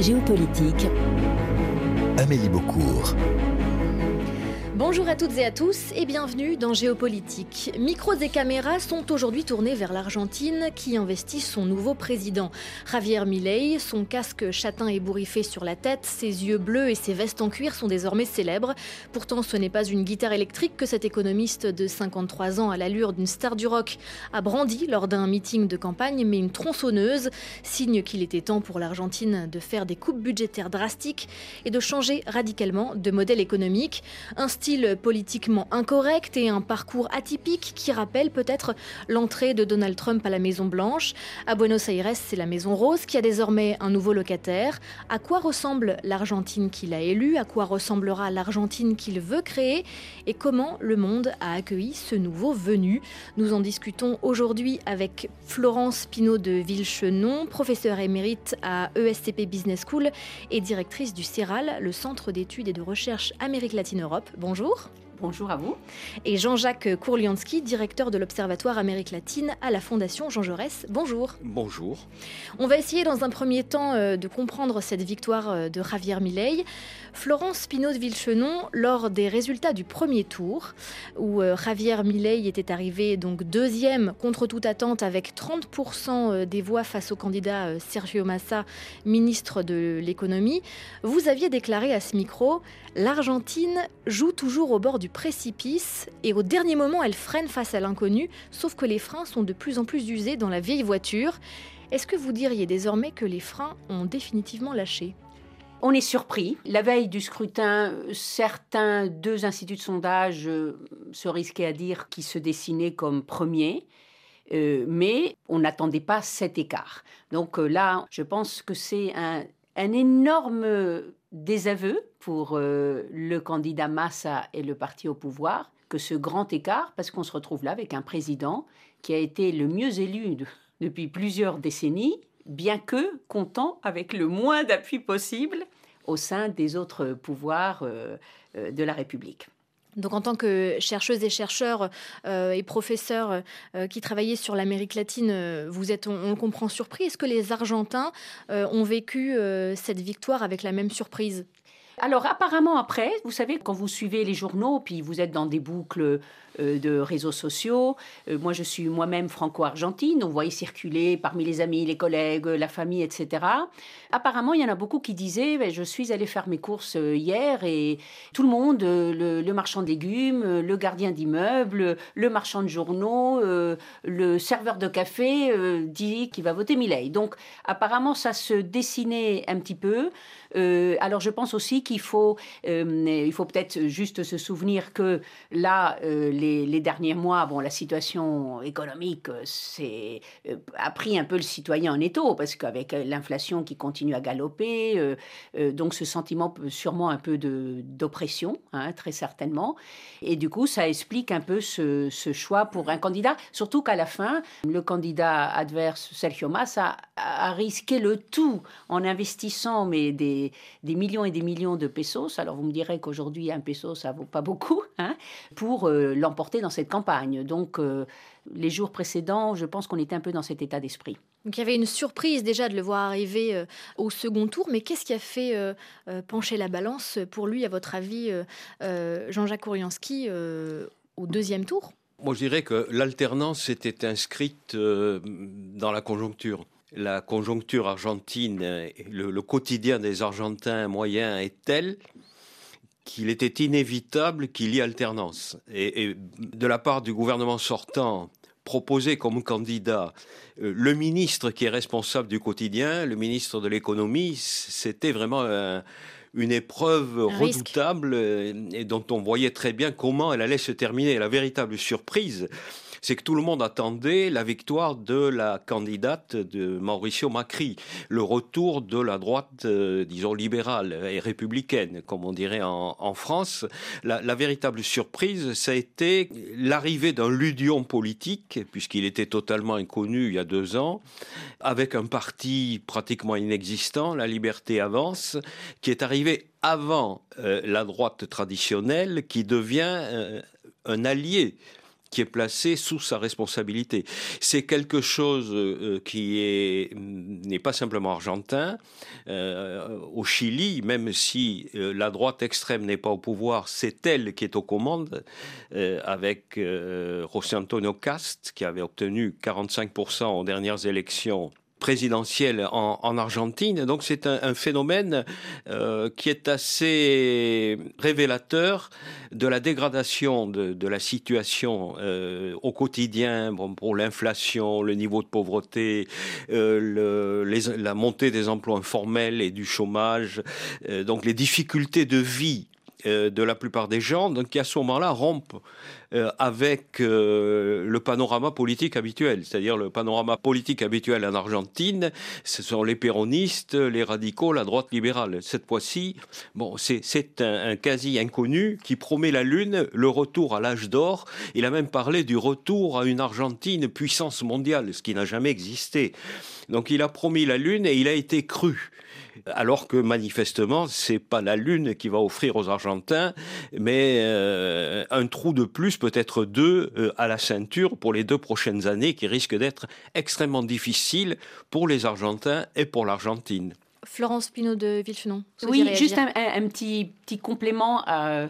Géopolitique. Amélie Beaucourt. Bonjour à toutes et à tous et bienvenue dans Géopolitique. Micros et caméras sont aujourd'hui tournés vers l'Argentine qui investit son nouveau président. Javier Milei, son casque châtain ébouriffé sur la tête, ses yeux bleus et ses vestes en cuir sont désormais célèbres. Pourtant, ce n'est pas une guitare électrique que cet économiste de 53 ans à l'allure d'une star du rock a brandi lors d'un meeting de campagne, mais une tronçonneuse, signe qu'il était temps pour l'Argentine de faire des coupes budgétaires drastiques et de changer radicalement de modèle économique. Politiquement incorrect et un parcours atypique qui rappelle peut-être l'entrée de Donald Trump à la Maison Blanche? À Buenos Aires, c'est la Maison Rose qui a désormais un nouveau locataire. À quoi ressemble l'Argentine qu'il a élue? À quoi ressemblera l'Argentine qu'il veut créer? Et comment le monde a accueilli ce nouveau venu? Nous en discutons aujourd'hui avec Florence Pinault de Villechenon, professeure émérite à ESCP Business School et directrice du CERAL, le Centre d'études et de recherche Amérique latine-Europe. Bonjour bonjour. Bonjour à vous. Et Jean-Jacques Kourliansky, directeur de l'Observatoire Amérique latine à la Fondation Jean Jaurès. Bonjour. Bonjour. On va essayer dans un premier temps euh, de comprendre cette victoire euh, de Javier Milei. Florence Pinot de Villechenon, lors des résultats du premier tour, où euh, Javier Milei était arrivé donc deuxième contre toute attente avec 30% des voix face au candidat Sergio Massa, ministre de l'économie, vous aviez déclaré à ce micro L'Argentine joue toujours au bord du précipice et au dernier moment elle freine face à l'inconnu, sauf que les freins sont de plus en plus usés dans la vieille voiture. Est-ce que vous diriez désormais que les freins ont définitivement lâché? On est surpris. La veille du scrutin, certains deux instituts de sondage euh, se risquaient à dire qu'ils se dessinaient comme premiers. Euh, mais on n'attendait pas cet écart. Donc euh, là, je pense que c'est un, un énorme désaveu pour euh, le candidat Massa et le parti au pouvoir que ce grand écart, parce qu'on se retrouve là avec un président qui a été le mieux élu depuis plusieurs décennies, bien que comptant avec le moins d'appui possible au sein des autres pouvoirs euh, euh, de la République. Donc en tant que chercheuse et chercheur et professeur qui travaillait sur l'Amérique latine, vous êtes, on, comprend, surpris. Est-ce que les Argentins ont vécu cette victoire avec la même surprise? Alors apparemment après, vous savez, quand vous suivez les journaux, puis vous êtes dans des boucles euh, de réseaux sociaux, euh, moi je suis moi-même franco-argentine, on voyait circuler parmi les amis, les collègues, la famille, etc. Apparemment, il y en a beaucoup qui disaient, ben, je suis allé faire mes courses euh, hier et tout le monde, le, marchand de légumes, le gardien d'immeuble, le marchand de journaux, le serveur de café dit qu'il va voter Milei. Donc apparemment, ça se dessinait un petit peu. alors je pense aussi qu'il faut, faut peut-être juste se souvenir que là, les, derniers mois, bon, la situation économique c'est, euh, a pris un peu le citoyen en étau, parce qu'avec l'inflation qui continue à galoper, euh, euh, donc ce sentiment sûrement un peu d'oppression, hein, très certainement. Et du coup, ça explique un peu ce, choix pour un candidat, surtout qu'à la fin, le candidat adverse, Sergio Massa, a, risqué le tout en investissant mais des, millions et des millions de pesos. Alors vous me direz qu'aujourd'hui, un peso, ça vaut pas beaucoup, hein, pour l'emporter dans cette campagne. Donc, euh, les jours précédents, je pense qu'on était un peu dans cet état d'esprit. Donc, il y avait une surprise déjà de le voir arriver euh, au second tour, mais qu'est-ce qui a fait euh, pencher la balance pour lui, à votre avis, Jean-Jacques Kouriansky, au deuxième tour? Moi, je dirais que l'alternance était inscrite dans la conjoncture la conjoncture argentine, le, le, quotidien des Argentins moyens est tel qu'il était inévitable qu'il y ait alternance. Et, de la part du gouvernement sortant, proposer comme candidat euh, le ministre qui est responsable du quotidien, le ministre de l'économie, c'était vraiment une épreuve redoutable euh, et dont on voyait très bien comment elle allait se terminer. La véritable surprise, c'est que tout le monde attendait la victoire de la candidate de Mauricio Macri, le retour de la droite, euh, disons, libérale et républicaine, comme on dirait en, France. La, véritable surprise, ça a été l'arrivée d'un ludion politique, puisqu'il était totalement inconnu il y a deux ans, avec un parti pratiquement inexistant, La Liberté Avance, qui est arrivé avant euh, la droite traditionnelle, qui devient euh, un allié qui est placé sous sa responsabilité. C'est quelque chose euh, qui est n'est pas simplement argentin. Euh, au Chili, même si euh, la droite extrême n'est pas au pouvoir, c'est elle qui est aux commandes, avec José Antonio Cast, qui avait obtenu 45% aux dernières élections présidentielle en, Argentine. Donc c'est un, phénomène euh, qui est assez révélateur de la dégradation de, la situation euh, au quotidien bon, pour l'inflation, le niveau de pauvreté, euh, la montée des emplois informels et du chômage, donc les difficultés de vie de la plupart des gens, donc qui à ce moment-là rompent euh, avec euh, le panorama politique habituel. C'est-à-dire le panorama politique habituel en Argentine, ce sont les péronistes, les radicaux, la droite libérale. Cette fois-ci, bon, c'est un, quasi inconnu qui promet la Lune, le retour à l'âge d'or. Il a même parlé du retour à une Argentine puissance mondiale, ce qui n'a jamais existé. Donc il a promis la Lune et il a été cru alors que manifestement, c'est pas la Lune qui va offrir aux Argentins, mais euh, un trou de plus, peut-être deux, euh, à la ceinture pour les deux prochaines années qui risquent d'être extrêmement difficiles pour les Argentins et pour l'Argentine. Florence Pinault de Villefenon. Oui, juste un, petit, petit complément à,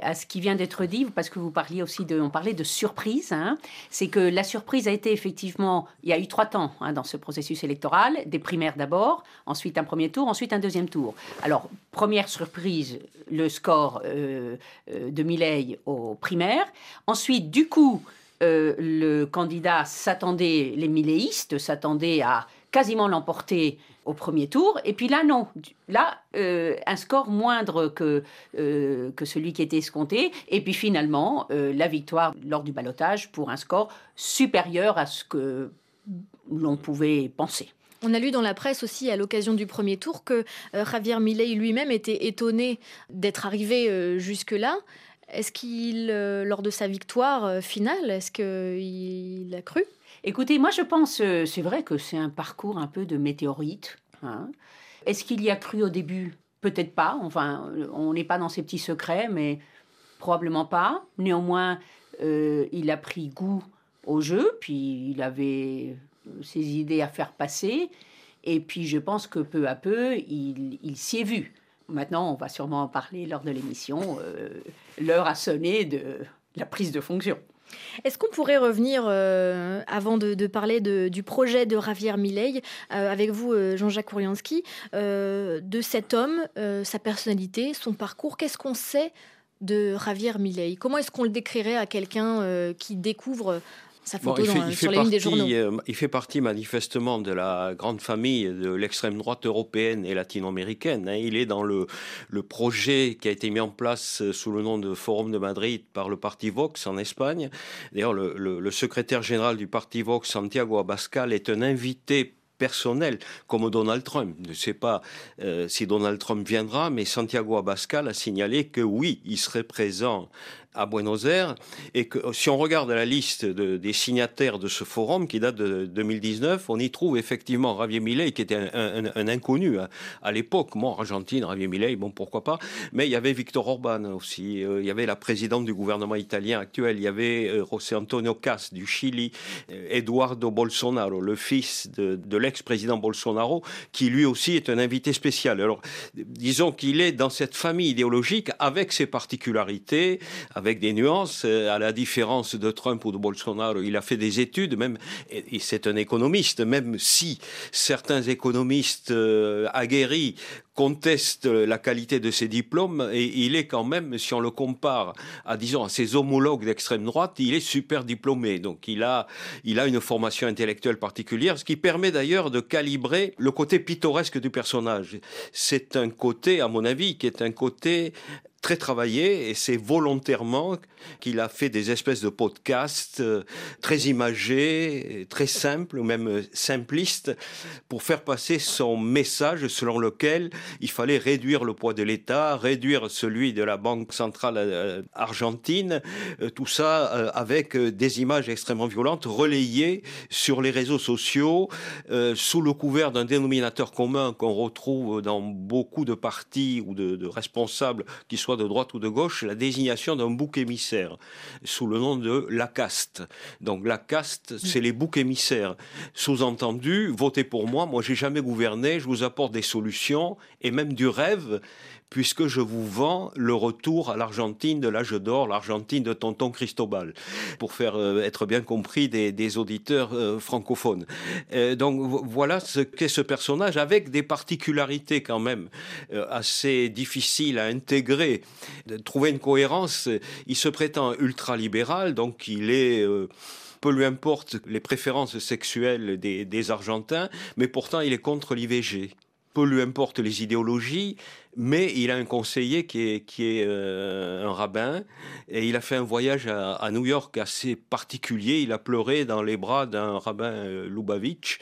à ce qui vient d'être dit, parce que vous parliez aussi de, on parlait de surprise. Hein. c'est que la surprise a été effectivement, il y a eu trois temps hein, dans ce processus électoral, des primaires d'abord, ensuite un premier tour, ensuite un deuxième tour. Alors première surprise, le score euh, euh, de Milley aux primaires. Ensuite, du coup, euh, le candidat s'attendait, les milléistes s'attendaient à quasiment l'emporter au premier tour. Et puis là, non. Là, euh, un score moindre que, euh, que celui qui était escompté. Et puis finalement, euh, la victoire lors du balotage pour un score supérieur à ce que l'on pouvait penser. On a lu dans la presse aussi à l'occasion du premier tour que Javier Milei lui-même était étonné d'être arrivé jusque-là. Est-ce qu'il, lors de sa victoire finale, est-ce qu'il a cru? Écoutez, moi je pense, euh, c'est vrai que c'est un parcours un peu de météorite. Hein. Est-ce qu'il y a cru au début? Peut-être pas. Enfin, on n'est pas dans ces petits secrets, mais probablement pas. Néanmoins, euh, il a pris goût au jeu, puis il avait ses idées à faire passer. Et puis je pense que peu à peu, il, s'y est vu. Maintenant, on va sûrement en parler lors de l'émission. Euh, l'heure a sonné de la prise de fonction. Est-ce qu'on pourrait revenir, euh, avant de, parler du projet de Javier Milei, euh, avec vous, euh, Jean-Jacques Kouriansky, de cet homme, sa personnalité, son parcours? Qu'est-ce qu'on sait de Javier Milei? Comment est-ce qu'on le décrirait à quelqu'un qui découvre sa photo il fait, des journaux. Euh, il fait partie manifestement de la grande famille de l'extrême droite européenne et latino-américaine. Hein. Il est dans le, le projet qui a été mis en place sous le nom de Forum de Madrid par le parti Vox en Espagne. D'ailleurs, le, le, secrétaire général du parti Vox, Santiago Abascal, est un invité personnel, comme Donald Trump. Je ne sais pas euh, si Donald Trump viendra, mais Santiago Abascal a signalé que oui, il serait présent à Buenos Aires et que si on regarde la liste des signataires de ce forum qui date de 2019, on y trouve effectivement Javier Milei qui était un, inconnu hein. à, l'époque. Moi, Argentine, Javier Milei, bon pourquoi pas. Mais il y avait Victor Orban aussi, euh, il y avait la présidente du gouvernement italien actuel, il y avait euh, José Antonio Cas du Chili, euh, Eduardo Bolsonaro, le fils de, de l'ex-président Bolsonaro, qui lui aussi est un invité spécial. Alors, disons qu'il est dans cette famille idéologique avec ses particularités, des nuances. Euh, à la différence de Trump ou de Bolsonaro, il a fait des études, même, et c'est un économiste, même si certains économistes euh, aguerris contestent la qualité de ses diplômes, il est quand même, si on le compare à, disons, à ses homologues d'extrême droite, il est super diplômé. Donc il a, il a une formation intellectuelle particulière, ce qui permet d'ailleurs de calibrer le côté pittoresque du personnage. C'est un côté, à mon avis, qui est un côté très travaillé et c'est volontairement qu'il a fait des espèces de podcasts euh, très imagés, très simples ou même euh, simplistes pour faire passer son message selon lequel il fallait réduire le poids de l'État, réduire celui de la Banque centrale euh, argentine, tout ça avec des images extrêmement violentes relayées sur les réseaux sociaux sous le couvert d'un dénominateur commun qu'on retrouve dans beaucoup de partis ou de, de responsables qui soient soit de droite ou de gauche, la désignation d'un bouc émissaire sous le nom de la caste. Donc la caste, c'est les boucs émissaires. Sous-entendu, votez pour moi. Moi, j'ai jamais gouverné. Je vous apporte des solutions et même du rêve puisque je vous vends le retour à l'Argentine de l'âge d'or, l'Argentine de tonton Cristobal, pour faire euh, être bien compris des, auditeurs euh, francophones. Euh, donc voilà ce qu'est ce personnage, avec des particularités quand même assez difficiles à intégrer. De trouver une cohérence, il se prétend ultralibéral, donc il est peu lui importe les préférences sexuelles des, des Argentins, mais pourtant il est contre l'IVG peu lui importe les idéologies, mais il a un conseiller qui est, euh, un rabbin, et il a fait un voyage à, New York assez particulier. Il a pleuré dans les bras d'un rabbin euh, Lubavitch.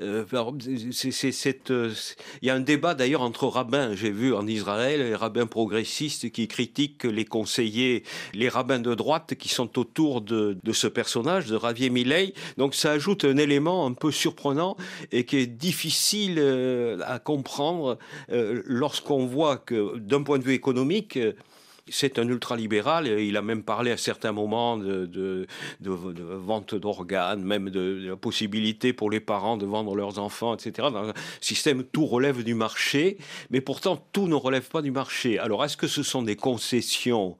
Euh, il y a un débat d'ailleurs entre rabbins, j'ai vu en Israël, les rabbins progressistes qui critiquent les conseillers, les rabbins de droite qui sont autour de, de ce personnage, de Ravier Milei. Donc ça ajoute un élément un peu surprenant et qui est difficile à comprendre lorsqu'on voit que d'un point de vue économique, c'est un ultralibéral. Il a même parlé à certains moments de, de, vente d'organes, même de, la possibilité pour les parents de vendre leurs enfants, etc. Dans un système, tout relève du marché, mais pourtant tout ne relève pas du marché. Alors, est-ce que ce sont des concessions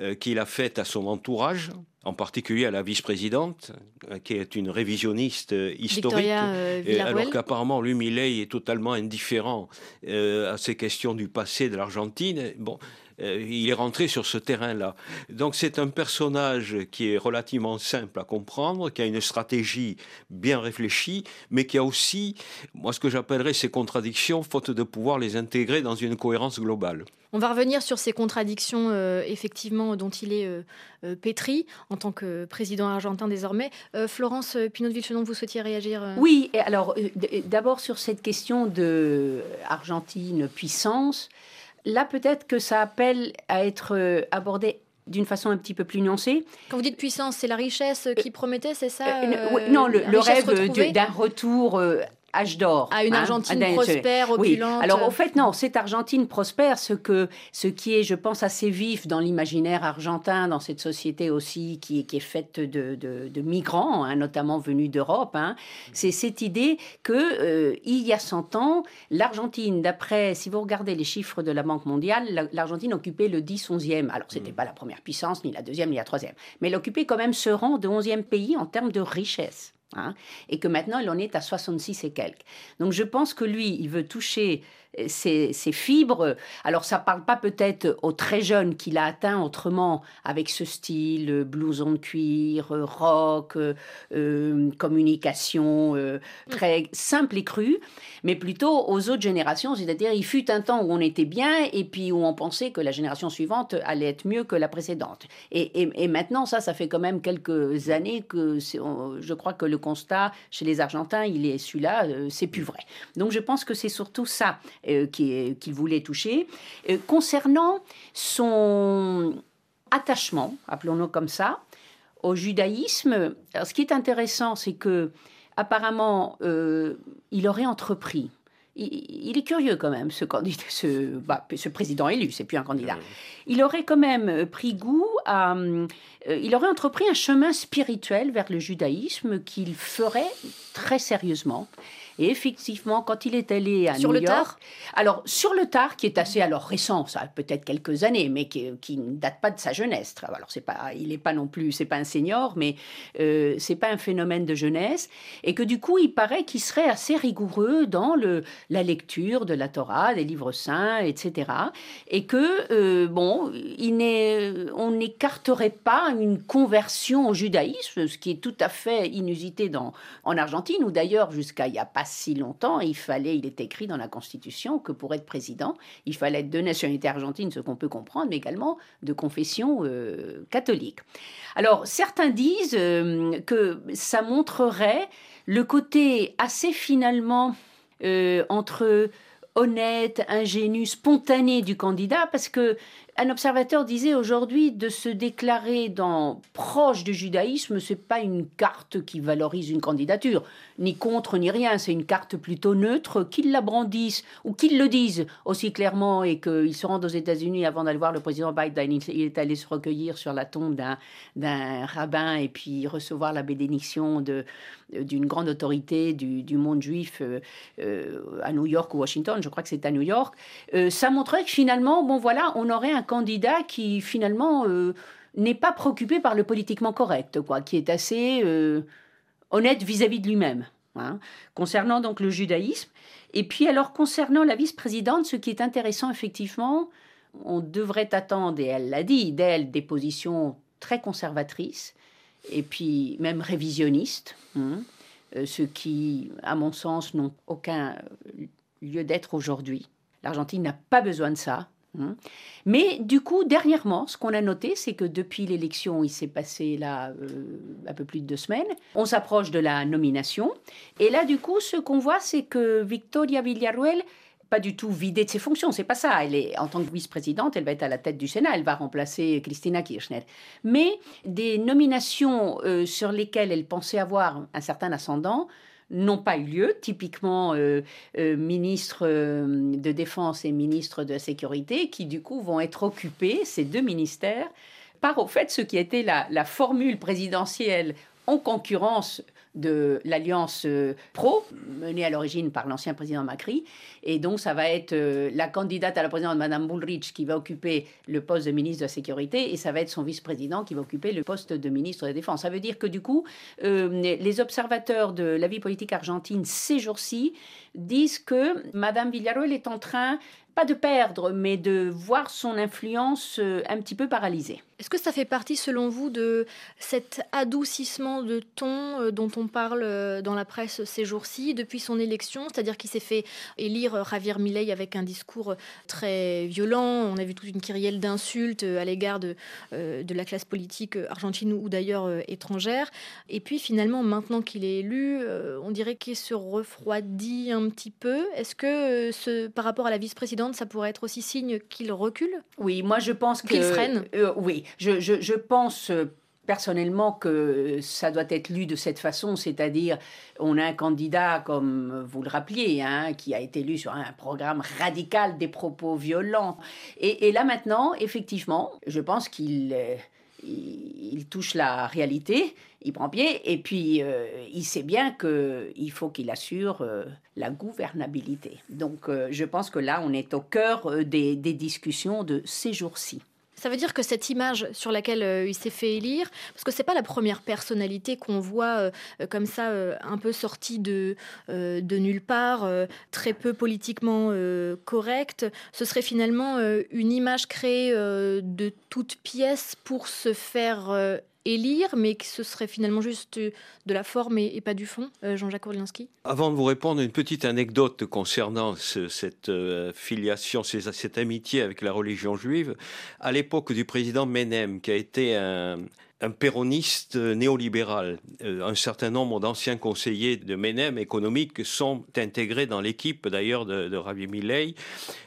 euh, qu'il a faites à son entourage? En particulier à la vice-présidente, euh, qui est une révisionniste euh, historique, alors qu'apparemment, lui, Millet, est totalement indifférent à ces questions du passé de l'Argentine. Bon, euh, il est rentré sur ce terrain-là. Donc c'est un personnage qui est relativement simple à comprendre, qui a une stratégie bien réfléchie, mais qui a aussi, moi ce que j'appellerais ces contradictions, faute de pouvoir les intégrer dans une cohérence globale. On va revenir sur ces contradictions, euh, effectivement, dont il est euh, pétri en tant que président argentin désormais. Florence Pinot de Vilchenon, vous souhaitiez réagir Oui, alors d'abord sur cette question de Argentine puissance. Là, peut-être que ça appelle à être euh, abordé d'une façon un petit peu plus nuancée. Quand vous dites puissance, c'est la richesse qui promettait, c'est ça euh, Non, le, rêve d'un retour âge d'or. À une hein, Argentine prospère, opulente. Oui. Alors, au fait, non, cette Argentine prospère, ce, que, ce qui est, je pense, assez vif dans l'imaginaire argentin, dans cette société aussi qui, qui est faite de, de, migrants, hein, notamment venus d'Europe, hein, c'est cette idée que euh, il y a 100 ans, l'Argentine, d'après, si vous regardez les chiffres de la Banque mondiale, l'Argentine occupait le 10, 11e. Alors, ce n'était mm. pas la première puissance, ni la deuxième, ni la troisième. Mais elle occupait quand même ce rang de 11e pays en termes de richesse. Hein, et que maintenant, il en est à 66 et quelques. Donc je pense que lui, il veut toucher ces, fibres. Alors ça parle pas peut-être aux très jeunes qu'il a atteint autrement avec ce style euh, blouson de cuir, euh, rock, euh, communication très simple et crue, mais plutôt aux autres générations. C'est-à-dire il fut un temps où on était bien et puis où on pensait que la génération suivante allait être mieux que la précédente. Et, maintenant ça, ça fait quand même quelques années que je crois que le constat chez les Argentins, il est celui-là, c'est plus vrai. Donc je pense que c'est surtout ça. Euh, qu'il voulait toucher. Euh, concernant son attachement, appelons-le comme ça, au judaïsme, ce qui est intéressant, c'est que apparemment, euh, il aurait entrepris. Il, est curieux quand même, ce, candidat, ce, bah, ce président élu, c'est plus un candidat. Il aurait quand même pris goût à. il aurait entrepris un chemin spirituel vers le judaïsme qu'il ferait très sérieusement. Et effectivement, quand il est allé à sur New le Tard alors sur le tard, qui est assez alors récent, ça a peut-être quelques années, mais qui, ne date pas de sa jeunesse. Alors c'est pas, il n'est pas non plus, c'est pas un senior, mais euh, c'est pas un phénomène de jeunesse, et que du coup, il paraît qu'il serait assez rigoureux dans le, la lecture de la Torah, des livres saints, etc. Et que euh, bon, il on n'écarterait pas une conversion au judaïsme, ce qui est tout à fait inusité dans, en Argentine, où d'ailleurs jusqu'à il n'y a pas si longtemps, il fallait, il est écrit dans la Constitution que pour être président, il fallait être de nationalité argentine, ce qu'on peut comprendre, mais également de confession euh, catholique. Alors, certains disent euh, que ça montrerait le côté assez finalement euh, entre honnête, ingénu, spontané du candidat, parce que un observateur disait aujourd'hui de se déclarer dans proche du judaïsme, c'est pas une carte qui valorise une candidature, ni contre ni rien, c'est une carte plutôt neutre. Qu'ils la brandissent ou qu'ils le disent aussi clairement et qu'ils se rendent aux États-Unis avant d'aller voir le président Biden, il est allé se recueillir sur la tombe d'un rabbin et puis recevoir la bénédiction d'une grande autorité du, monde juif euh, euh, à New York ou Washington, je crois que c'est à New York. Euh, ça montrait que finalement, bon voilà, on aurait un candidat qui finalement euh, n'est pas préoccupé par le politiquement correct, quoi, qui est assez euh, honnête vis-à-vis de lui-même. Hein. concernant donc le judaïsme. Et puis alors concernant la vice-présidente, ce qui est intéressant effectivement, on devrait attendre, et elle l'a dit, d'elle des positions très conservatrices et puis même révisionnistes, hein, euh, ce qui, à mon sens, n'ont aucun lieu d'être aujourd'hui. L'Argentine n'a pas besoin de ça. Hein. Mais du coup, dernièrement, ce qu'on a noté, c'est que depuis l'élection, il s'est passé là euh, un peu plus de deux semaines, on s'approche de la nomination. Et là, du coup, ce qu'on voit, c'est que Victoria Villarruel pas du tout vidée de ses fonctions, c'est pas ça. Elle est en tant que vice-présidente, elle va être à la tête du Sénat, elle va remplacer Christina Kirchner. Mais des nominations euh, sur lesquelles elle pensait avoir un certain ascendant n'ont pas eu lieu, typiquement euh, euh, ministre euh, de Défense et ministre de la Sécurité, qui du coup vont être occupés, ces deux ministères, par au fait ce qui a été la formule présidentielle en concurrence de l'alliance euh, pro, menée à l'origine par l'ancien président Macri. Et donc, ça va être euh, la candidate à la présidence, Madame Bullrich, qui va occuper le poste de ministre de la Sécurité, et ça va être son vice-président qui va occuper le poste de ministre de la Défense. Ça veut dire que, du coup, euh, les observateurs de la vie politique argentine ces jours-ci disent que Madame Villarreal est en train pas de perdre, mais de voir son influence un petit peu paralysée. Est-ce que ça fait partie, selon vous, de cet adoucissement de ton euh, dont on parle euh, dans la presse ces jours-ci, depuis son élection? C'est-à-dire qu'il s'est fait élire Javier Milei avec un discours très violent. On a vu toute une kyrielle d'insultes à l'égard de, de la classe politique argentine ou d'ailleurs étrangère. Et puis finalement, maintenant qu'il est élu, on dirait qu'il se refroidit un petit peu. Est-ce que ce, par rapport à la vice-présidente, ça pourrait être aussi signe qu'il recule? Oui, moi je pense qu'il freine? Euh, oui, je, pense euh, personnellement que ça doit être lu de cette façon, c'est-à-dire on a un candidat, comme vous le rappeliez, hein, qui a été lu sur un programme radical des propos violents. Et, là maintenant, effectivement, je pense qu'il... Euh, touche la réalité, il prend pied, et puis euh, il sait bien qu'il faut qu'il assure la gouvernabilité. Donc je pense que là, on est au cœur des discussions de ces jours-ci. Ça veut dire que cette image sur laquelle euh, il s'est fait élire, parce que c'est pas la première personnalité qu'on voit euh, euh, comme ça, un peu sortie de, de nulle part, très peu politiquement correcte, ce serait finalement une image créée de toutes pièces pour se faire élire, mais que ce serait finalement juste de la forme et, pas du fond, euh, Jean-Jacques Orlianski Avant de vous répondre, une petite anecdote concernant cette euh, filiation, cette amitié avec la religion juive. À l'époque du président Menem, qui a été un, un péroniste néolibéral. Euh, un certain nombre d'anciens conseillers de Menem économique sont intégrés dans l'équipe d'ailleurs de, de Ravi Milei.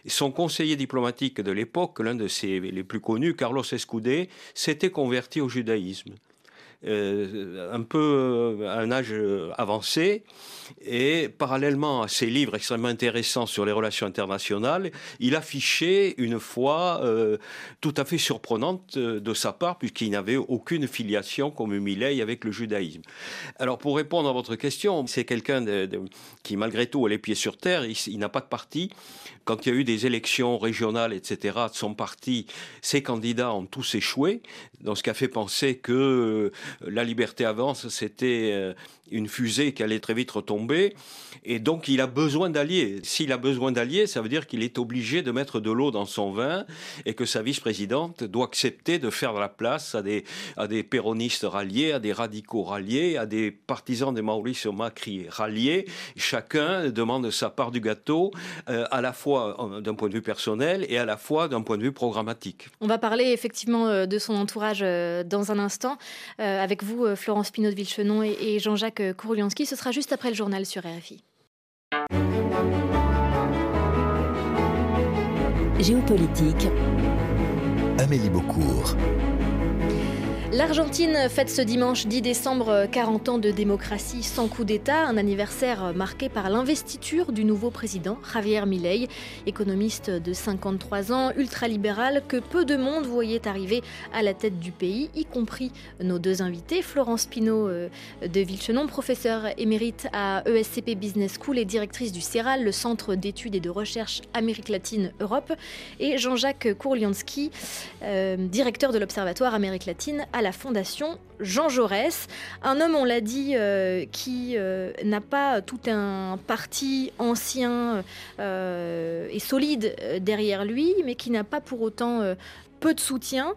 Son conseiller diplomatique de l'époque, l'un de ses les plus connus, Carlos Escudé, s'était converti au judaïsme. Euh, un peu à un âge avancé. Et parallèlement à ses livres extrêmement intéressants sur les relations internationales, il affichait une foi euh, tout à fait surprenante euh, de sa part, puisqu'il n'avait aucune filiation comme Millet avec le judaïsme. Alors pour répondre à votre question, c'est quelqu'un qui malgré tout a les pieds sur terre, il, n'a pas de parti. Quand il y a eu des élections régionales, etc., de son parti, ses candidats ont tous échoué, dans ce qui a fait penser que la liberté avance, c'était euh, une fusée qui allait très vite retomber. Et donc, il a besoin d'alliés. S'il a besoin d'alliés, ça veut dire qu'il est obligé de mettre de l'eau dans son vin et que sa vice-présidente doit accepter de faire la place à des, à des péronistes ralliés, à des radicaux ralliés, à des partisans de Mauricio Macri ralliés. Chacun demande sa part du gâteau, euh, à la fois euh, d'un point de vue personnel et à la fois d'un point de vue programmatique. On va parler effectivement euh, de son entourage dans un instant. avec vous, Florence Pinot de Villechenon et Jean-Jacques Marc Ce sera juste après le journal sur RFI. Géopolitique. Amélie Beaucourt. L'Argentine fête ce dimanche 10 décembre 40 ans de démocratie sans coup d'État, un anniversaire marqué par l'investiture du nouveau président Javier Milei, économiste de 53 ans, ultralibéral, que peu de monde voyait arriver à la tête du pays, y compris nos deux invités, Florence Pinault euh, de Villechenon, professeure émérite à ESCP Business School et directrice du CERAL, le Centre d'études et de recherche Amérique latine-Europe, et Jean-Jacques Kourlianski, euh, directeur de l'Observatoire Amérique latine à la Fondation Jean Jaurès. Un homme, on l'a dit, euh, qui euh, n'a pas tout un parti ancien euh, et solide derrière lui, mais qui n'a pas pour autant peu de soutien,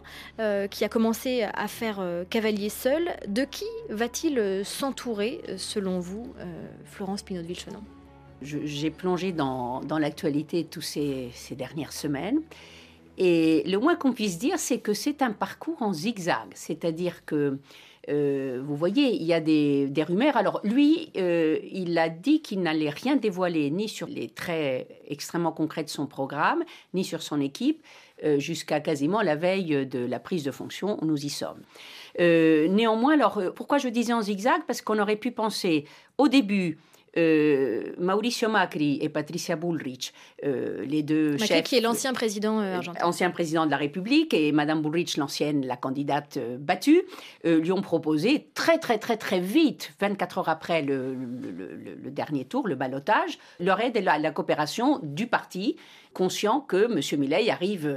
qui a commencé à faire cavalier seul. De qui va-t-il s'entourer, selon vous, Florence Pinot de J'ai plongé dans, l'actualité toutes ces, ces dernières semaines. Et le moins qu'on puisse dire, c'est que c'est un parcours en zigzag. C'est-à-dire que, euh, vous voyez, il y a des, rumeurs. Alors, lui, euh, il a dit qu'il n'allait rien dévoiler, ni sur les traits extrêmement concrets de son programme, ni sur son équipe, euh, jusqu'à quasiment la veille de la prise de fonction. Nous y sommes. néanmoins, alors, pourquoi je disais en zigzag? Parce qu'on aurait pu penser au début euh, Mauricio Macri et Patricia Bullrich, euh, les deux Macri chefs. qui est l'ancien président euh, argentin. Ancien président de la République, et Madame Bullrich, l'ancienne, la candidate battue, lui ont proposé très, très, très, très vite, 24 heures après le, dernier tour, le balotage, leur aide et la, coopération du parti, conscient que M. Millet arrive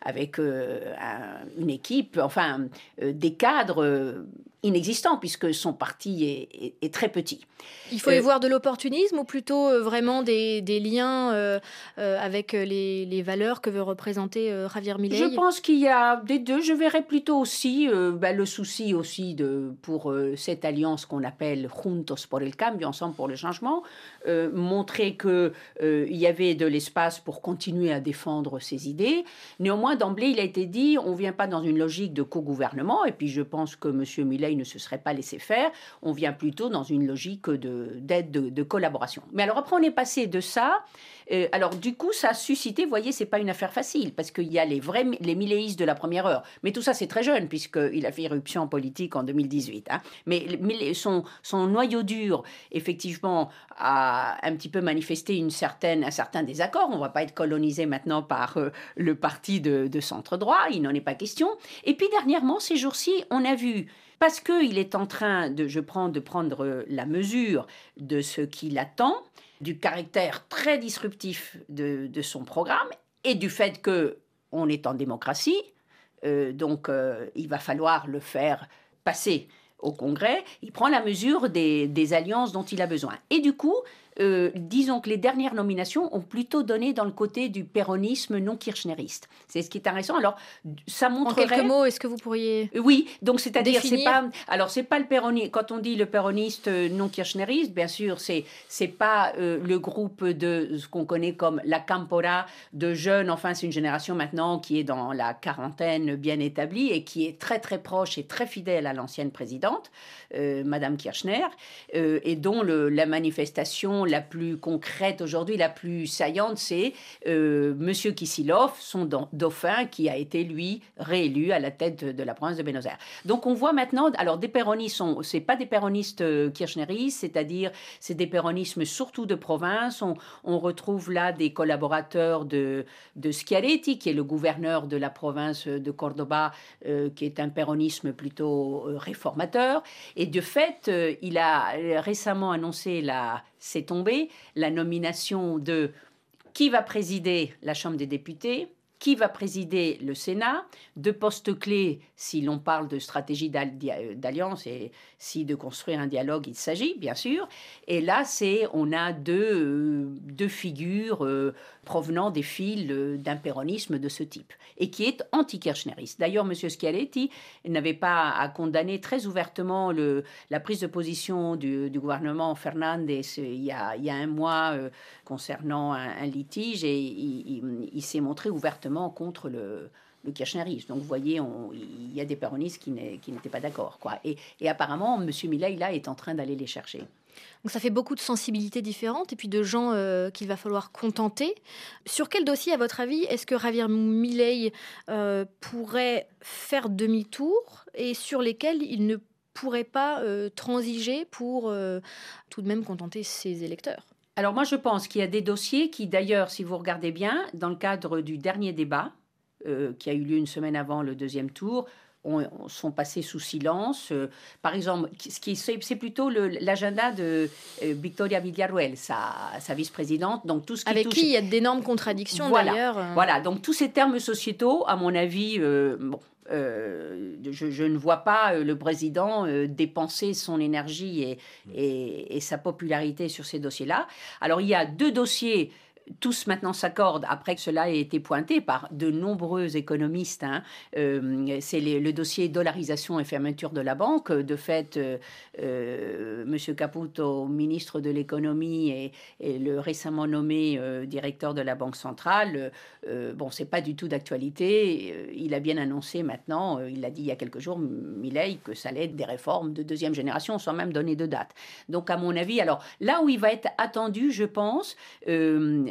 avec une équipe, enfin, des cadres inexistant puisque son parti est, très petit. Il faut y euh, voir de l'opportunisme ou plutôt euh, vraiment des, liens euh, avec les, valeurs que veut représenter Javier Milei Je pense qu'il y a des deux. Je verrais plutôt aussi bah, le souci aussi de, pour cette alliance qu'on appelle Juntos por el Cambio, ensemble pour le changement, montrer qu'il il y avait de l'espace pour continuer à défendre ses idées. Néanmoins, d'emblée, il a été dit, on ne vient pas dans une logique de co-gouvernement, et puis je pense que M. Millet il ne se serait pas laissé faire. On vient plutôt dans une logique d'aide, de, collaboration. Mais alors après, on est passé de ça. Euh, alors du coup, ça a suscité, vous voyez, c'est pas une affaire facile parce qu'il y a les vrais, les milléistes de la première heure. Mais tout ça, c'est très jeune puisqu'il a fait irruption politique en 2018. Hein. Mais, son, son noyau dur, effectivement, a un petit peu manifesté une certaine, un certain désaccord. On ne va pas être colonisé maintenant par euh, le parti de, de centre droit. Il n'en est pas question. Et puis dernièrement, ces jours-ci, on a vu parce qu'il est en train de, je prends, de prendre la mesure de ce qu'il attend, du caractère très disruptif de, son programme et du fait que on est en démocratie, euh, donc euh, il va falloir le faire passer au Congrès. Il prend la mesure des, des alliances dont il a besoin. Et du coup, euh, disons que les dernières nominations ont plutôt donné dans le côté du péronisme non kirchneriste. C'est ce qui est intéressant. Alors, ça montrerait... En quelques mots, est-ce que vous pourriez Oui, donc c'est-à-dire c'est pas alors c'est pas le péroniste quand on dit le péroniste euh, non kirchneriste, bien sûr, c'est c'est pas euh, le groupe de ce qu'on connaît comme la Campora de jeunes, enfin c'est une génération maintenant qui est dans la quarantaine bien établie et qui est très très proche et très fidèle à l'ancienne présidente, Madame Kirchner, et dont le, la manifestation la plus concrète aujourd'hui, la plus saillante, c'est euh, Monsieur Kisilov, son dauphin, qui a été lui réélu à la tête de, la province de Buenos Aires. Donc on voit maintenant, alors des péronistes, sont, c'est pas des péronistes euh, kirchneristes, c'est-à-dire c'est des péronismes surtout de province. On, retrouve là des collaborateurs de, de Schiaretti, qui est le gouverneur de la province de Cordoba, euh, qui est un péronisme plutôt réformateur. Et de fait, il a récemment annoncé la c'est tombé, la nomination de qui va présider la Chambre des députés, qui va présider le Sénat, deux postes clés si l'on parle de stratégie d'alliance et si de construire un dialogue il s'agit, bien sûr. Et là, c'est on a deux, deux figures euh, provenant des fils euh, d'un péronisme de ce type et qui est anti-kirchneriste. D'ailleurs, M. Schiaretti n'avait pas à condamner très ouvertement la prise de position du, gouvernement Fernandez il y a, un mois euh, concernant un, litige et il s'est montré ouvertement contre le, le. Donc vous voyez, il y a des péronistes qui n'étaient pas d'accord. Et, apparemment, M. Millet, là, est en train d'aller les chercher. Donc ça fait beaucoup de sensibilités différentes et puis de gens euh, qu'il va falloir contenter. Sur quel dossier, à votre avis, est-ce que Javier Milei euh, pourrait faire demi-tour et sur lesquels il ne pourrait pas euh, transiger pour tout de même contenter ses électeurs? Alors moi je pense qu'il y a des dossiers qui d'ailleurs, si vous regardez bien, dans le cadre du dernier débat, qui a eu lieu une semaine avant le deuxième tour, sont passés sous silence. Euh, par exemple, ce qui c'est plutôt l'agenda de euh, Victoria Villarruel, sa, sa vice-présidente. Donc tout ce qui avec qui il y a d'énormes contradictions d'ailleurs. Euh. Voilà. Donc tous ces termes sociétaux, à mon avis, bon. Je, ne vois pas le président dépenser son énergie et, et, et, sa popularité sur ces dossiers-là. Alors il y a deux dossiers tous maintenant s'accordent, après que cela ait été pointé par de nombreux économistes, hein, euh, c'est le dossier dollarisation et fermeture de la banque. De fait, euh, euh, M. Caputo, ministre de l'économie et, le récemment nommé directeur de la Banque centrale, bon, c'est pas du tout d'actualité. Il a bien annoncé maintenant, il l'a dit il y a quelques jours, Millet, que ça allait être des réformes de deuxième génération sans même donner de date. Donc, à mon avis, alors là où il va être attendu, je pense,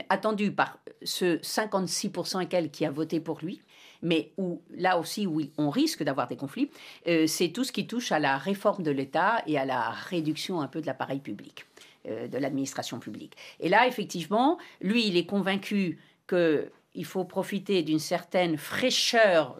attendu par ce 56% et quelques qui a voté pour lui, mais où là aussi où on risque d'avoir des conflits, euh, c'est tout ce qui touche à la réforme de l'État et à la réduction un peu de l'appareil public, euh, de l'administration publique. Et là, effectivement, lui, il est convaincu qu'il faut profiter d'une certaine fraîcheur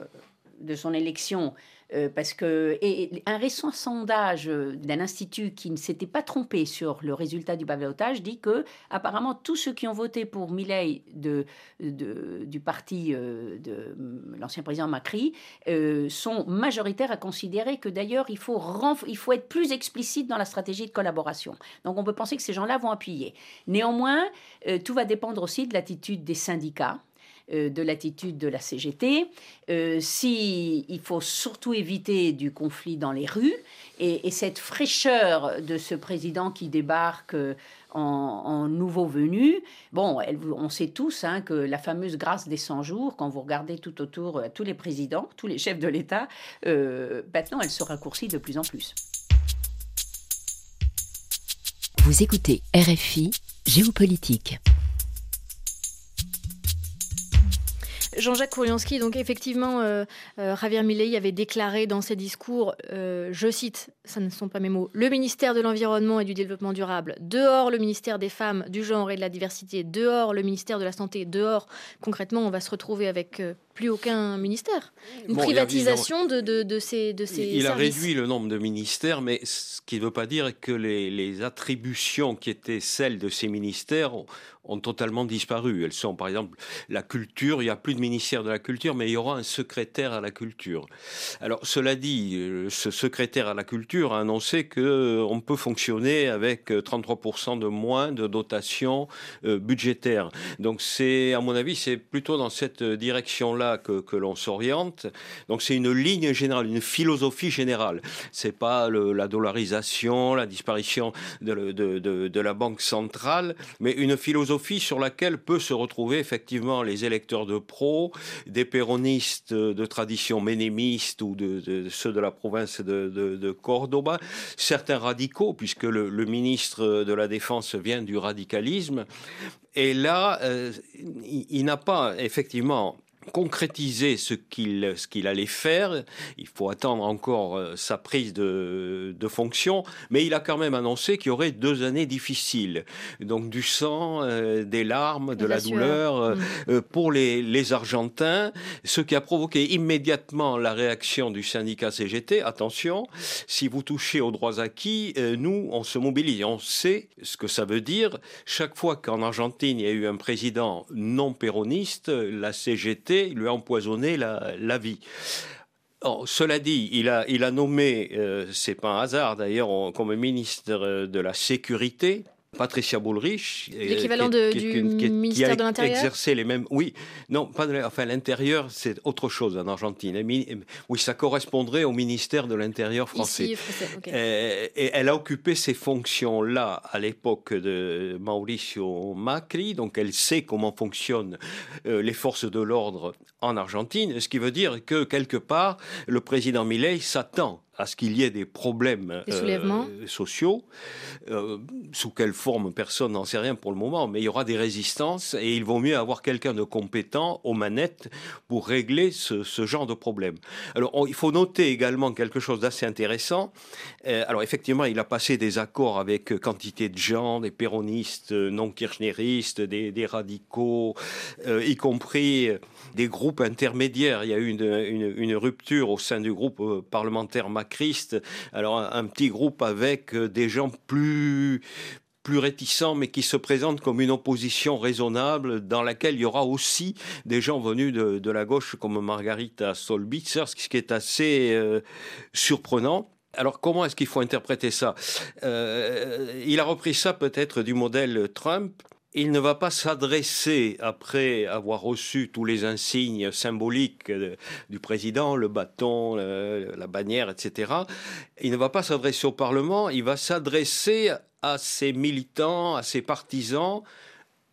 de son élection euh, parce que et un récent sondage d'un institut qui ne s'était pas trompé sur le résultat du balotage dit que apparemment tous ceux qui ont voté pour Milei de, du parti euh, de l'ancien président Macri euh, sont majoritaires à considérer que d'ailleurs il faut il faut être plus explicite dans la stratégie de collaboration. Donc on peut penser que ces gens-là vont appuyer. Néanmoins, tout va dépendre aussi de l'attitude des syndicats euh, de l'attitude de la CGT. Euh, si il faut surtout éviter du conflit dans les rues et, cette fraîcheur de ce président qui débarque euh, en, nouveau venu. Bon, on sait tous hein, que la fameuse grâce des 100 jours, quand vous regardez tout autour tous les présidents, tous les chefs de l'État, maintenant elle se raccourcit de plus en plus. Vous écoutez RFI Géopolitique. Jean-Jacques Kourianski, donc effectivement, euh, euh, Javier Milei avait déclaré dans ses discours, euh, je cite, ça ne sont pas mes mots, le ministère de l'Environnement et du Développement durable, dehors le ministère des Femmes, du Genre et de la Diversité, dehors le ministère de la Santé, dehors, concrètement, on va se retrouver avec plus aucun ministère. Une privatisation de, de, ces, de ces Il a réduit le nombre de ministères, mais ce qui ne veut pas dire que les, les attributions qui étaient celles de ces ministères ont, ont totalement disparu. Elles sont, par exemple, la culture, il n'y a plus de ministère de la culture, mais il y aura un secrétaire à la culture. Alors, cela dit, euh, ce secrétaire à la culture a annoncé qu'on euh, peut fonctionner avec 33% euh, de moins de dotation budgétaire. Donc, c'est, à mon avis, c'est plutôt dans cette direction-là que, l'on s'oriente. Donc, c'est une ligne générale, une philosophie générale. C'est pas la dollarisation, la disparition de, de la banque centrale, mais une philosophie sur laquelle peut se retrouver effectivement les électeurs de pro, des péronistes de tradition ménémiste ou de, ceux de la province de, Cordoba, certains radicaux, puisque le, ministre de la Défense vient du radicalisme. Et là, euh, il n'a pas effectivement concrétiser ce qu'il ce qu'il allait faire. Il faut attendre encore euh, sa prise de, de fonction, mais il a quand même annoncé qu'il y aurait deux années difficiles. Donc du sang, euh, des larmes, de la douleur euh, mm. pour les, les Argentins, ce qui a provoqué immédiatement la réaction du syndicat CGT. Attention, si vous touchez aux droits acquis, nous, on se mobilise. On sait ce que ça veut dire. Chaque fois qu'en Argentine, il y a eu un président non péroniste, la CGT il lui a empoisonné la, vie. cela dit, il a, nommé, euh, c'est pas un hasard d'ailleurs, comme ministre de la Sécurité, Patricia Bullrich, euh, l'équivalent du ministère de l'Intérieur, exercé les mêmes. Oui, non, pas de, enfin l'intérieur, c'est autre chose en Argentine. Oui, ça correspondrait au ministère de l'Intérieur français. Ici, français euh, et elle a occupé ces fonctions-là à l'époque de Mauricio Macri, donc elle sait comment fonctionnent euh, les forces de l'ordre en Argentine, ce qui veut dire que quelque part, le président Milei s'attend à ce qu'il y ait des problèmes euh, sociaux. Euh, sous quelle forme, personne n'en sait rien pour le moment, mais il y aura des résistances et il vaut mieux avoir quelqu'un de compétent aux manettes pour régler ce, genre de problème. Alors, il faut noter également quelque chose d'assez intéressant. Euh, alors, effectivement, il a passé des accords avec quantité de gens, des péronistes non kirchneristes, des, des radicaux, y compris des groupes intermédiaires. Il y a eu une, une, rupture au sein du groupe parlementaire macriste. Alors un, petit groupe avec euh, des gens plus plus réticents, mais qui se présentent comme une opposition raisonnable, dans laquelle il y aura aussi des gens venus de, la gauche, comme Margarita Solbitzer, ce qui est assez euh, surprenant. Alors comment est-ce qu'il faut interpréter ça? Il a repris ça peut-être du modèle Trump, il ne va pas s'adresser, après avoir reçu tous les insignes symboliques du président, le bâton, la bannière, etc., il ne va pas s'adresser au Parlement, il va s'adresser à ses militants, à ses partisans,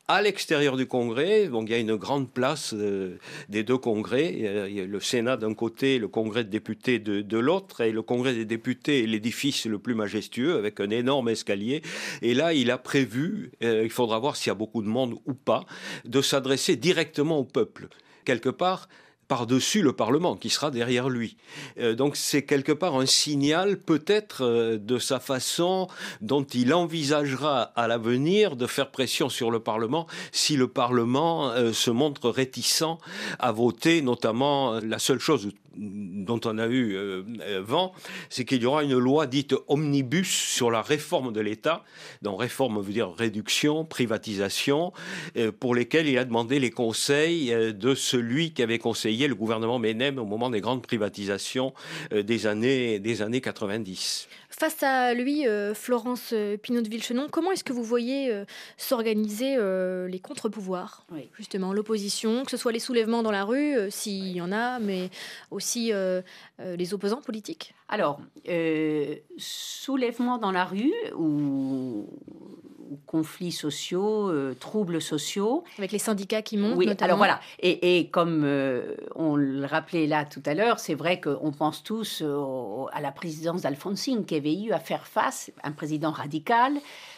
à l'extérieur du Congrès, donc il y a une grande place euh, des deux congrès. Le Sénat d'un côté, le Congrès des députés de, l'autre, et le Congrès des députés est l'édifice le plus majestueux avec un énorme escalier. Et là, il a prévu, euh, il faudra voir s'il y a beaucoup de monde ou pas, de s'adresser directement au peuple. Quelque part, par-dessus le Parlement qui sera derrière lui. Euh, donc c'est quelque part un signal peut-être euh, de sa façon dont il envisagera à l'avenir de faire pression sur le Parlement si le Parlement euh, se montre réticent à voter notamment la seule chose dont on a eu euh, euh, vent, c'est qu'il y aura une loi dite omnibus sur la réforme de l'État. Donc réforme veut dire réduction, privatisation, euh, pour lesquelles il a demandé les conseils de celui qui avait conseillé le gouvernement Menem au moment des grandes privatisations des années des années 90. Face à lui, euh, Florence euh, Pinot de Villechenon, comment est-ce que vous voyez euh, s'organiser les contre-pouvoirs? Justement, l'opposition, que ce soit les soulèvements dans la rue, s'il y en a, mais aussi les opposants politiques? Alors, soulèvements dans la rue ou conflits sociaux, euh, troubles sociaux. Avec les syndicats qui montent. Oui, alors voilà. Et, comme euh, on le rappelait là tout à l'heure, c'est vrai qu'on pense tous à la présidence d'Alfonsine qui avait eu à faire face, un président radical,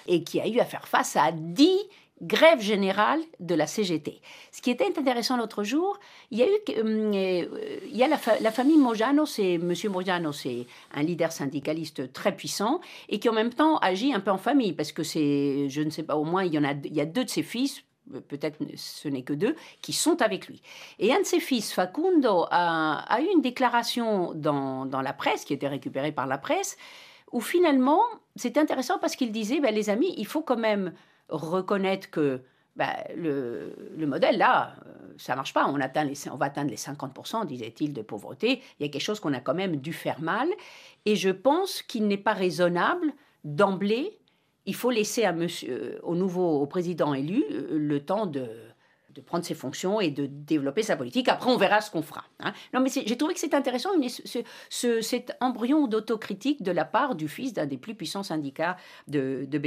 et qui a eu à faire face à dix grève générale de la CGT. Ce qui était intéressant l'autre jour, il y a eu, euh, il y a la, famille Mojano, c'est Monsieur Mojano, c'est un leader syndicaliste très puissant et qui en même temps agit un peu en famille parce que c'est, je ne sais pas, au moins il y en a, il y a deux de ses fils, peut-être ce n'est que deux, qui sont avec lui. Et un de ses fils, Facundo, a, eu une déclaration dans, dans, la presse, qui était récupérée par la presse, où finalement, c'est intéressant parce qu'il disait, ben, les amis, il faut quand même reconnaître que bah, le, modèle, là, euh, ça marche pas. On, atteint les, on va atteindre les 50%, disait-il, de pauvreté. Il y a quelque chose qu'on a quand même dû faire mal. Et je pense qu'il n'est pas raisonnable d'emblée. Il faut laisser à monsieur, au nouveau au président élu euh, le temps de, de prendre ses fonctions et de développer sa politique. Après, on verra ce qu'on fera. Hein. Non, mais j'ai trouvé que c'est intéressant ce, cet embryon d'autocritique de la part du fils d'un des plus puissants syndicats de, de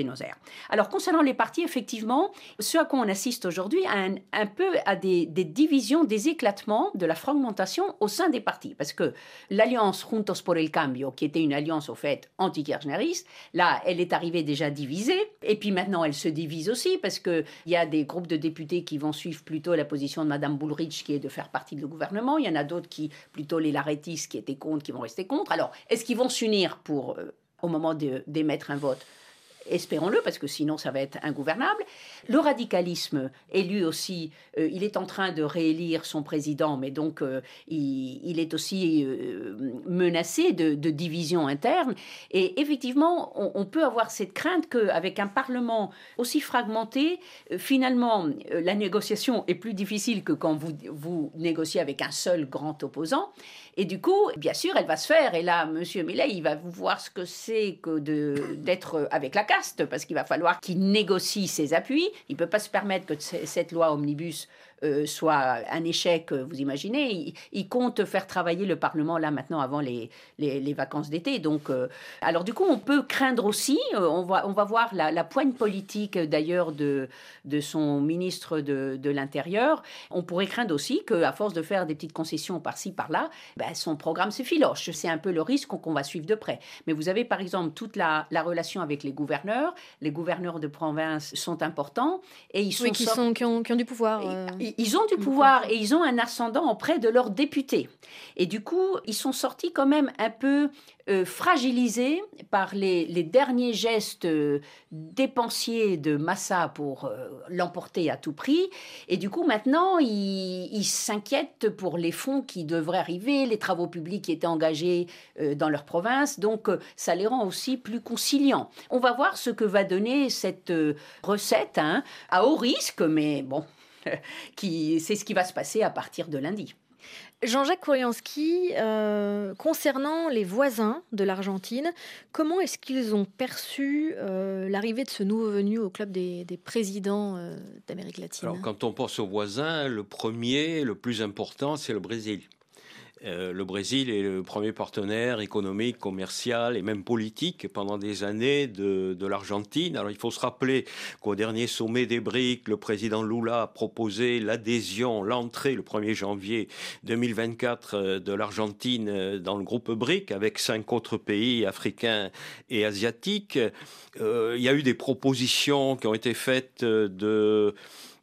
Alors, concernant les partis, effectivement, ce à quoi on assiste aujourd'hui, un, un, peu à des, des, divisions, des éclatements, de la fragmentation au sein des partis. Parce que l'alliance Juntos por el Cambio, qui était une alliance au fait anti-kirchneriste, là, elle est arrivée déjà divisée. Et puis maintenant, elle se divise aussi parce qu'il y a des groupes de députés qui vont suivre plutôt la position de Madame Bullrich, qui est de faire partie du gouvernement. Il y en a d'autres qui, plutôt les Laretis, qui étaient contre, qui vont rester contre. Alors, est-ce qu'ils vont s'unir pour, euh, au moment d'émettre un vote? Espérons-le, parce que sinon ça va être ingouvernable. Le radicalisme est lui aussi, euh, il est en train de réélire son président, mais donc euh, il, est aussi euh, menacé de, division interne. Et effectivement, on, peut avoir cette crainte qu'avec un Parlement aussi fragmenté, finalement, la négociation est plus difficile que quand vous négociez avec un seul grand opposant. Et du coup, bien sûr, elle va se faire. Et là, Monsieur Millet, il va voir ce que c'est que d'être avec la chaste parce qu'il va falloir qu'il négocie ses appuis. Il ne peut pas se permettre que cette loi omnibus euh, soit un échec, euh, vous imaginez. Il, compte faire travailler le Parlement là maintenant avant les, les, vacances d'été. Donc, euh, alors du coup, on peut craindre aussi, on, va, on va voir la, la poigne politique d'ailleurs de, de son ministre de, de l'Intérieur. On pourrait craindre aussi qu'à force de faire des petites concessions par-ci, par-là, ben, son programme se filoche. C'est un peu le risque qu'on va suivre de près. Mais vous avez par exemple toute la, la, relation avec les gouverneurs. Les gouverneurs de province sont importants et ils sont, qui, sont qui, ont, qui, ont, du pouvoir ils ont du pouvoir et ils ont un ascendant auprès de leurs députés. Et du coup, ils sont sortis quand même un peu euh, fragilisés par les, derniers gestes euh, dépensiers de Massa pour euh, l'emporter à tout prix. Et du coup, maintenant, ils s'inquiètent pour les fonds qui devraient arriver, les travaux publics qui étaient engagés dans leur province. Donc, ça les rend aussi plus conciliants. On va voir ce que va donner cette recette, hein, à haut risque, mais bon, qui, c'est ce qui va se passer à partir de lundi. Jean-Jacques Korianski, euh, concernant les voisins de l'Argentine, comment est-ce qu'ils ont perçu euh, l'arrivée de ce nouveau venu au club des, présidents euh, d'Amérique latine? Alors, quand on pense aux voisins, le premier, le plus important, c'est le Brésil. Euh, le Brésil est le premier partenaire économique, commercial et même politique pendant des années de, l'Argentine. Alors il faut se rappeler qu'au dernier sommet des BRIC, le président Lula a proposé l'adhésion, l'entrée le 1er janvier 2024 euh, de l'Argentine euh, dans le groupe BRIC avec cinq autres pays africains et asiatiques. il y a eu des propositions qui ont été faites de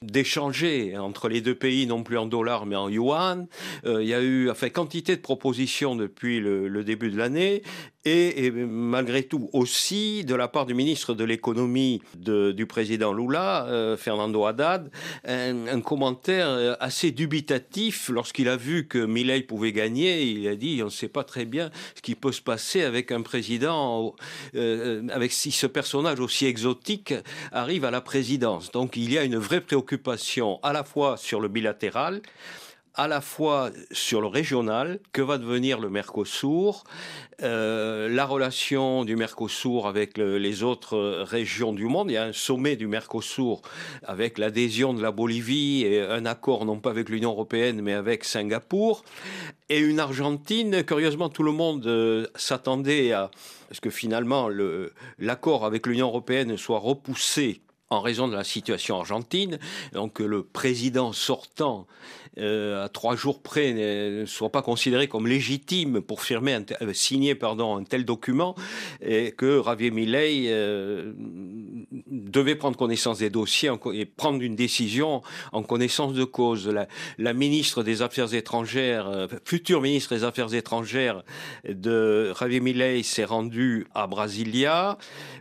d'échanger entre les deux pays, non plus en dollars mais en yuan. Euh, il y a eu enfin, quantité de propositions depuis le début de l'année et, malgré tout aussi de la part du ministre de l'économie du président Lula, euh, Fernando Haddad, un, commentaire euh, assez dubitatif lorsqu'il a vu que Milei pouvait gagner. Il a dit on ne sait pas très bien ce qui peut se passer avec un président, avec si ce personnage aussi exotique arrive à la présidence. Donc il y a une vraie préoccupation à la fois sur le bilatéral à la fois sur le régional, que va devenir le Mercosur, euh, la relation du Mercosur avec les autres régions du monde. Il y a un sommet du Mercosur avec l'adhésion de la Bolivie et un accord non pas avec l'Union européenne mais avec Singapour. Et une Argentine, curieusement, tout le monde euh, s'attendait à ce que finalement l'accord avec l'Union européenne soit repoussé en raison de la situation argentine, donc le président sortant euh, à trois jours près ne soit pas considéré comme légitime pour euh, signer un tel document et que Javier Milei euh, devait prendre connaissance des dossiers et prendre une décision en connaissance de cause. La, ministre des Affaires étrangères, future ministre des Affaires étrangères de Javier Milei s'est rendue à Brasilia,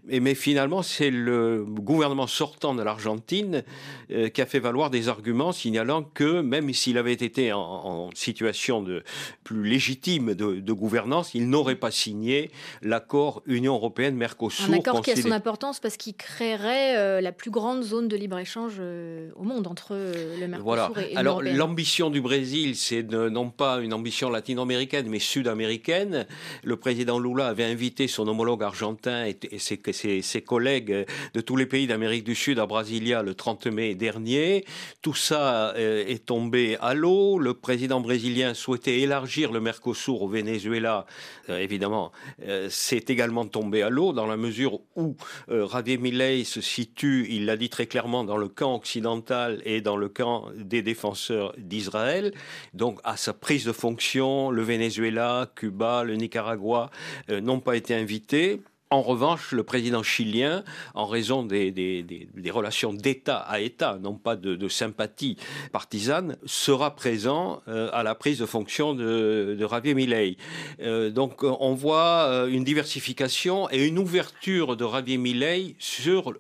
mais finalement c'est le gouvernement sortant de l'Argentine qui a fait valoir des arguments signalant que même si s'il avait été en, situation de plus légitime de, gouvernance, il n'aurait pas signé l'accord Union européenne-Mercosur. Un accord qui a son importance parce qu'il créerait euh, la plus grande zone de libre-échange euh, au monde entre euh, le Mercosur voilà. et, Alors l'ambition du Brésil, c'est non pas une ambition latino-américaine, mais sud-américaine. Le président Lula avait invité son homologue argentin et, ses, ses, collègues de tous les pays d'Amérique du Sud à Brasilia le 30 mai dernier. Tout ça est tombé à l'eau. Le président brésilien souhaitait élargir le Mercosur au Venezuela. Euh, évidemment, euh, c'est également tombé à l'eau dans la mesure où euh, Javier Milei se situe, il l'a dit très clairement, dans le camp occidental et dans le camp des défenseurs d'Israël. Donc, à sa prise de fonction, le Venezuela, Cuba, le Nicaragua n'ont pas été invités. En revanche, le président chilien, en raison des, relations d'État à État, non pas de, sympathie partisane, sera présent euh, à la prise de fonction de, de Javier Milei. Euh, donc on voit euh, une diversification et une ouverture de Javier Milei sur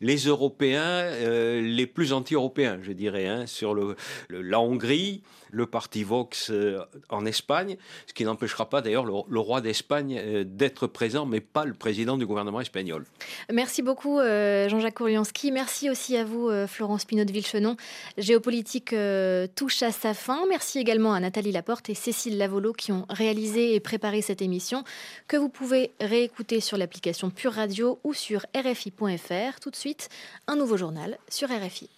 les Européens les plus anti-européens, je dirais, hein, sur la Hongrie, le parti Vox en Espagne, ce qui n'empêchera pas d'ailleurs le, roi d'Espagne d'être présent, mais pas le président du gouvernement espagnol. Merci beaucoup Jean-Jacques Kourianski. Merci aussi à vous Florence Pinot de Villechenon. Géopolitique touche à sa fin. Merci également à Nathalie Laporte et Cécile Lavolo qui ont réalisé et préparé cette émission que vous pouvez réécouter sur l'application Pure Radio ou sur rfi.fr. Tout de suite, un nouveau journal sur RFI.